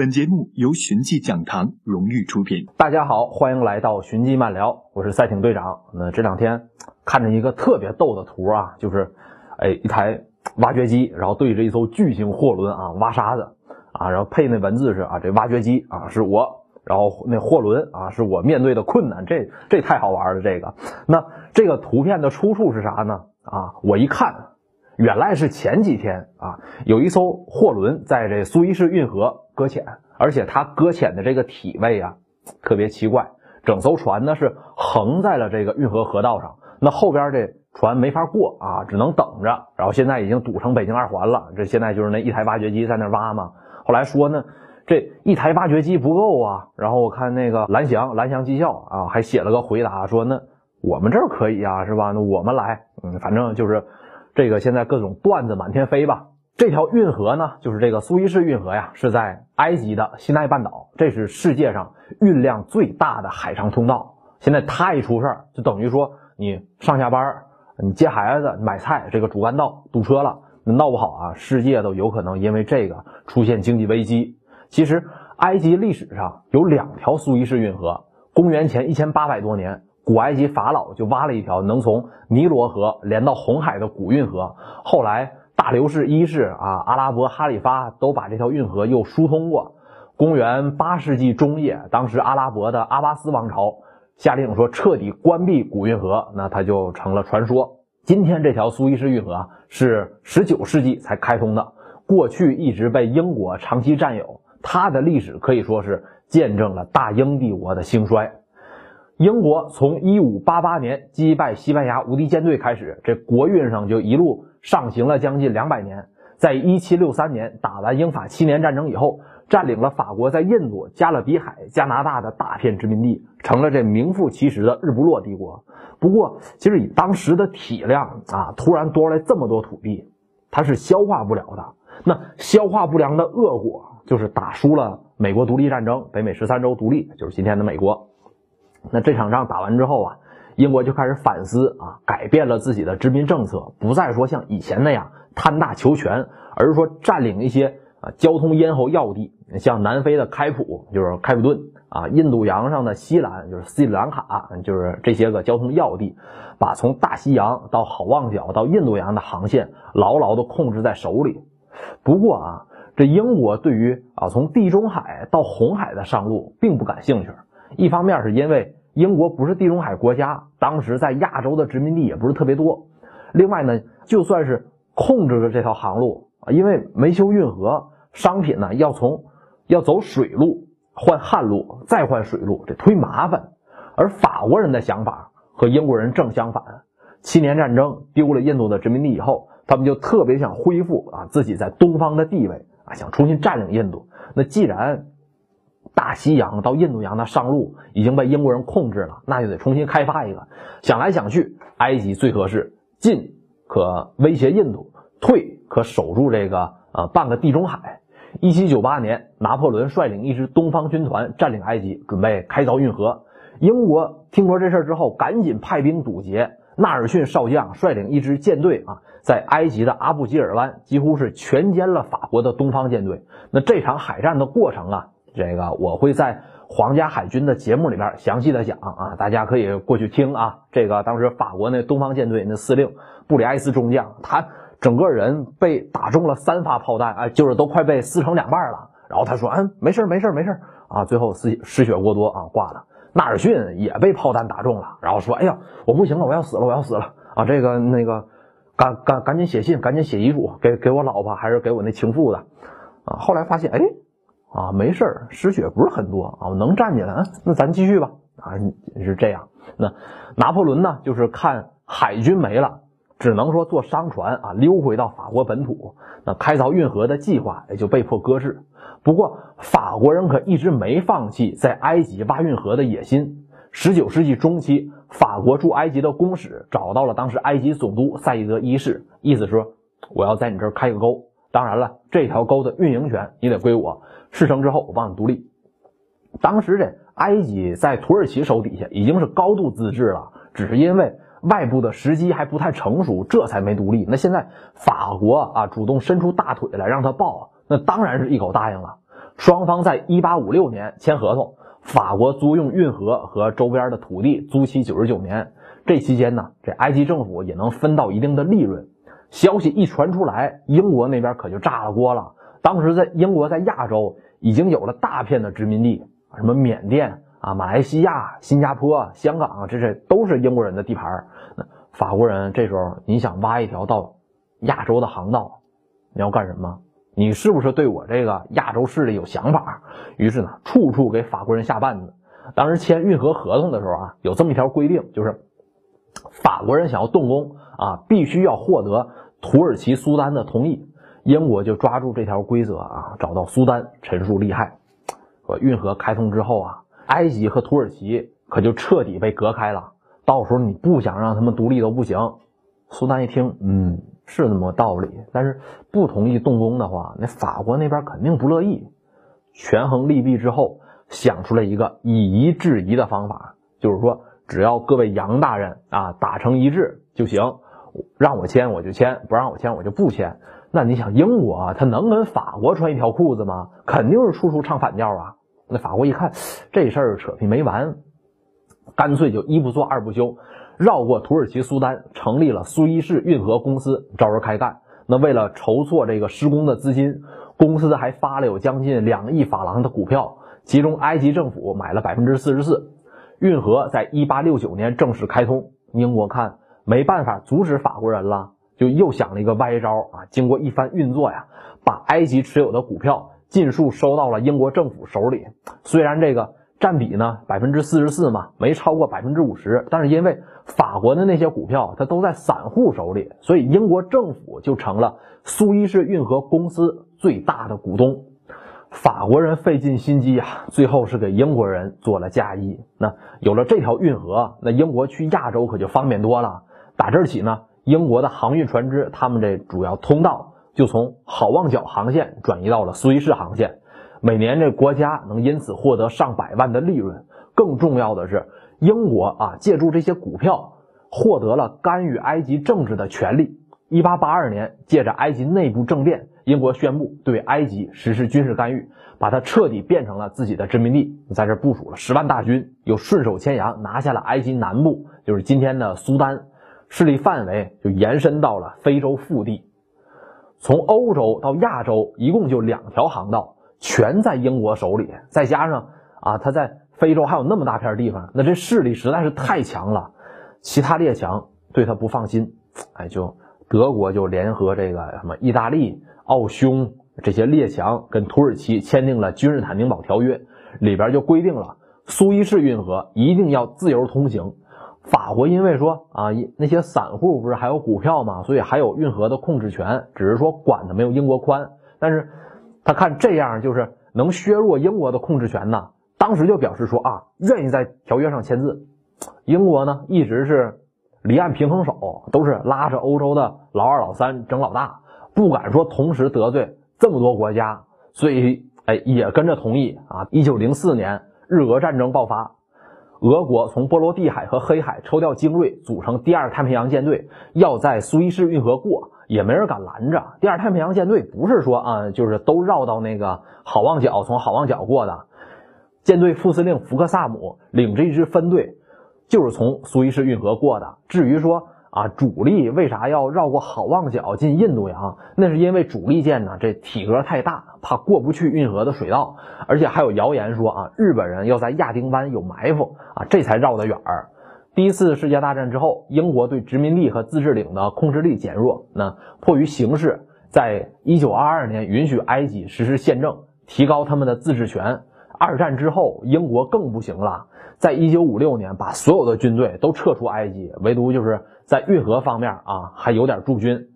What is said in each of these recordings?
本节目由寻迹讲堂荣誉出品。大家好，欢迎来到寻迹漫聊，我是赛艇队长。那这两天看着一个特别逗的图啊，就是哎一台挖掘机，然后对着一艘巨型货轮啊挖沙子啊，然后配那文字是啊这挖掘机啊是我，然后那货轮啊是我面对的困难，这这太好玩了这个。那这个图片的出处是啥呢？啊，我一看。原来是前几天啊，有一艘货轮在这苏伊士运河搁浅，而且它搁浅的这个体位啊，特别奇怪。整艘船呢是横在了这个运河河道上，那后边这船没法过啊，只能等着。然后现在已经堵成北京二环了，这现在就是那一台挖掘机在那挖嘛。后来说呢，这一台挖掘机不够啊。然后我看那个蓝翔蓝翔技校啊，还写了个回答说，那我们这儿可以啊，是吧？那我们来，嗯，反正就是。这个现在各种段子满天飞吧？这条运河呢，就是这个苏伊士运河呀，是在埃及的西奈半岛，这是世界上运量最大的海上通道。现在它一出事儿，就等于说你上下班、你接孩子、买菜，这个主干道堵车了，那闹不好啊，世界都有可能因为这个出现经济危机。其实，埃及历史上有两条苏伊士运河，公元前一千八百多年。古埃及法老就挖了一条能从尼罗河连到红海的古运河，后来大流士一世啊，阿拉伯哈里发都把这条运河又疏通过。公元八世纪中叶，当时阿拉伯的阿巴斯王朝下令说彻底关闭古运河，那它就成了传说。今天这条苏伊士运河是十九世纪才开通的，过去一直被英国长期占有，它的历史可以说是见证了大英帝国的兴衰。英国从一五八八年击败西班牙无敌舰队开始，这国运上就一路上行了将近两百年。在一七六三年打完英法七年战争以后，占领了法国在印度、加勒比海、加拿大的大片殖民地，成了这名副其实的日不落帝国。不过，其实以当时的体量啊，突然多出来这么多土地，它是消化不了的。那消化不良的恶果，就是打输了美国独立战争，北美十三州独立，就是今天的美国。那这场仗打完之后啊，英国就开始反思啊，改变了自己的殖民政策，不再说像以前那样贪大求全，而是说占领一些啊交通咽喉要地，像南非的开普就是开普敦啊，印度洋上的西兰就是斯里兰卡，就是这些个交通要地，把从大西洋到好望角到印度洋的航线牢牢的控制在手里。不过啊，这英国对于啊从地中海到红海的上路并不感兴趣。一方面是因为英国不是地中海国家，当时在亚洲的殖民地也不是特别多。另外呢，就算是控制着这条航路啊，因为没修运河，商品呢要从要走水路换旱路，再换水路，这忒麻烦。而法国人的想法和英国人正相反。七年战争丢了印度的殖民地以后，他们就特别想恢复啊自己在东方的地位啊，想重新占领印度。那既然大西洋到印度洋的上路已经被英国人控制了，那就得重新开发一个。想来想去，埃及最合适，进可威胁印度，退可守住这个呃半个地中海。一七九八年，拿破仑率领一支东方军团占领埃及，准备开凿运河。英国听说这事之后，赶紧派兵堵截。纳尔逊少将率领一支舰队啊，在埃及的阿布吉尔湾几乎是全歼了法国的东方舰队。那这场海战的过程啊。这个我会在皇家海军的节目里边详细的讲啊，大家可以过去听啊。这个当时法国那东方舰队那司令布里埃斯中将，他整个人被打中了三发炮弹，哎，就是都快被撕成两半了。然后他说：“嗯，没事没事没事啊。”最后失失血过多啊，挂了。纳尔逊也被炮弹打中了，然后说：“哎呀，我不行了，我要死了，我要死了啊！这个那个，赶赶赶紧写信，赶紧写遗嘱，给给我老婆还是给我那情妇的啊？”后来发现，哎。啊，没事儿，失血不是很多啊，我能站起来啊，那咱继续吧。啊，是这样。那拿破仑呢，就是看海军没了，只能说坐商船啊溜回到法国本土。那开凿运河的计划也就被迫搁置。不过法国人可一直没放弃在埃及挖运河的野心。十九世纪中期，法国驻埃及的公使找到了当时埃及总督赛义德一世，意思说我要在你这儿开个沟。当然了，这条沟的运营权你得归我。事成之后，我帮你独立。当时这埃及在土耳其手底下已经是高度自治了，只是因为外部的时机还不太成熟，这才没独立。那现在法国啊主动伸出大腿来让他抱，那当然是一口答应了。双方在一八五六年签合同，法国租用运河和周边的土地，租期九十九年。这期间呢，这埃及政府也能分到一定的利润。消息一传出来，英国那边可就炸了锅了。当时在英国在亚洲已经有了大片的殖民地，什么缅甸啊、马来西亚、新加坡、香港，这这都是英国人的地盘。那法国人这时候你想挖一条到亚洲的航道，你要干什么？你是不是对我这个亚洲势力有想法？于是呢，处处给法国人下绊子。当时签运河合同的时候啊，有这么一条规定，就是法国人想要动工啊，必须要获得土耳其苏丹的同意。英国就抓住这条规则啊，找到苏丹陈述利害。说运河开通之后啊，埃及和土耳其可就彻底被隔开了。到时候你不想让他们独立都不行。苏丹一听，嗯。是那么个道理，但是不同意动工的话，那法国那边肯定不乐意。权衡利弊之后，想出了一个以夷制夷的方法，就是说，只要各位杨大人啊达成一致就行，让我签我就签，不让我签我就不签。那你想，英国啊，他能跟法国穿一条裤子吗？肯定是处处唱反调啊。那法国一看这事儿扯皮没完，干脆就一不做二不休。绕过土耳其苏丹，成立了苏伊士运河公司，招人开干。那为了筹措这个施工的资金，公司还发了有将近两亿法郎的股票，其中埃及政府买了百分之四十四。运河在一八六九年正式开通。英国看没办法阻止法国人了，就又想了一个歪招啊！经过一番运作呀，把埃及持有的股票尽数收到了英国政府手里。虽然这个。占比呢，百分之四十四嘛，没超过百分之五十。但是因为法国的那些股票，它都在散户手里，所以英国政府就成了苏伊士运河公司最大的股东。法国人费尽心机啊，最后是给英国人做了嫁衣。那有了这条运河，那英国去亚洲可就方便多了。打这儿起呢，英国的航运船只，他们这主要通道就从好望角航线转移到了苏伊士航线。每年这国家能因此获得上百万的利润，更重要的是，英国啊借助这些股票获得了干预埃及政治的权利。一八八二年，借着埃及内部政变，英国宣布对埃及实施军事干预，把它彻底变成了自己的殖民地，在这部署了十万大军，又顺手牵羊拿下了埃及南部，就是今天的苏丹，势力范围就延伸到了非洲腹地，从欧洲到亚洲一共就两条航道。全在英国手里，再加上啊，他在非洲还有那么大片地方，那这势力实在是太强了。其他列强对他不放心，哎，就德国就联合这个什么意大利、奥匈这些列强，跟土耳其签订了君士坦丁堡条约，里边就规定了苏伊士运河一定要自由通行。法国因为说啊，那些散户不是还有股票吗？所以还有运河的控制权，只是说管的没有英国宽，但是。他看这样就是能削弱英国的控制权呢，当时就表示说啊，愿意在条约上签字。英国呢一直是离岸平衡手，都是拉着欧洲的老二老三争老大，不敢说同时得罪这么多国家，所以哎也跟着同意啊。一九零四年日俄战争爆发，俄国从波罗的海和黑海抽调精锐，组成第二太平洋舰队，要在苏伊士运河过。也没人敢拦着。第二太平洋舰队不是说啊，就是都绕到那个好望角，从好望角过的。舰队副司令福克萨姆领着一支分队，就是从苏伊士运河过的。至于说啊，主力为啥要绕过好望角进印度洋？那是因为主力舰呢，这体格太大，怕过不去运河的水道。而且还有谣言说啊，日本人要在亚丁湾有埋伏啊，这才绕得远儿。第一次世界大战之后，英国对殖民地和自治领的控制力减弱。那迫于形势，在一九二二年允许埃及实施宪政，提高他们的自治权。二战之后，英国更不行了，在一九五六年把所有的军队都撤出埃及，唯独就是在运河方面啊还有点驻军。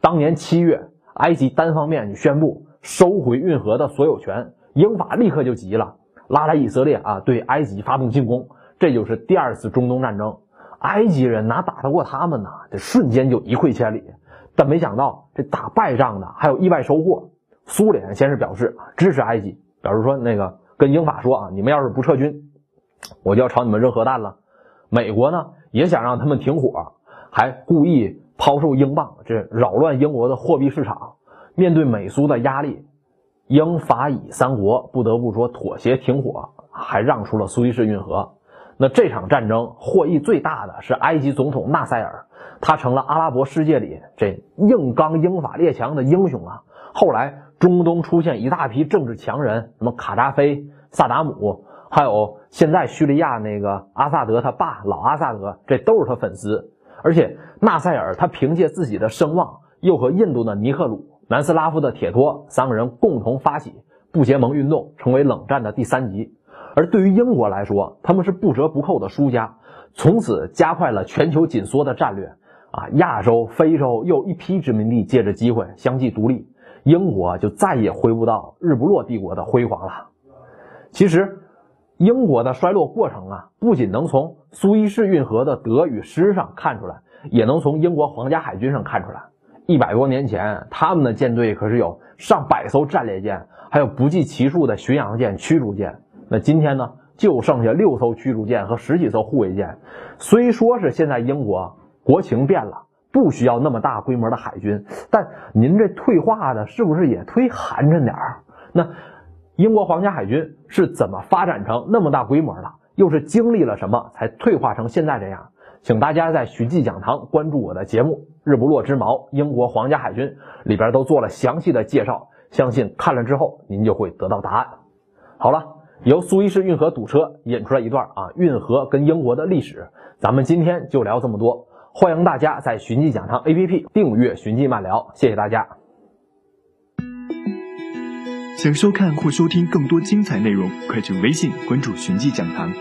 当年七月，埃及单方面就宣布收回运河的所有权，英法立刻就急了，拉来以色列啊对埃及发动进攻。这就是第二次中东战争，埃及人哪打得过他们呢？这瞬间就一溃千里。但没想到这打败仗的还有意外收获。苏联先是表示支持埃及，表示说那个跟英法说啊，你们要是不撤军，我就要朝你们扔核弹了。美国呢也想让他们停火，还故意抛售英镑，这扰乱英国的货币市场。面对美苏的压力，英法以三国不得不说妥协停火，还让出了苏伊士运河。那这场战争获益最大的是埃及总统纳赛尔，他成了阿拉伯世界里这硬刚英法列强的英雄啊。后来中东出现一大批政治强人，什么卡扎菲、萨达姆，还有现在叙利亚那个阿萨德他爸老阿萨德，这都是他粉丝。而且纳赛尔他凭借自己的声望，又和印度的尼赫鲁、南斯拉夫的铁托三个人共同发起不结盟运动，成为冷战的第三级。而对于英国来说，他们是不折不扣的输家，从此加快了全球紧缩的战略。啊，亚洲、非洲又一批殖民地借着机会相继独立，英国就再也回不到日不落帝国的辉煌了。其实，英国的衰落过程啊，不仅能从苏伊士运河的得与失上看出来，也能从英国皇家海军上看出来。一百多年前，他们的舰队可是有上百艘战列舰，还有不计其数的巡洋舰、驱逐舰。那今天呢，就剩下六艘驱逐舰和十几艘护卫舰。虽说是现在英国国情变了，不需要那么大规模的海军，但您这退化的是不是也忒寒碜点儿？那英国皇家海军是怎么发展成那么大规模的？又是经历了什么才退化成现在这样？请大家在寻迹讲堂关注我的节目《日不落之矛：英国皇家海军》，里边都做了详细的介绍，相信看了之后您就会得到答案。好了。由苏伊士运河堵车引出来一段啊，运河跟英国的历史，咱们今天就聊这么多。欢迎大家在寻迹讲堂 APP 订阅《寻迹慢聊》，谢谢大家。想收看或收听更多精彩内容，快去微信关注“寻迹讲堂”。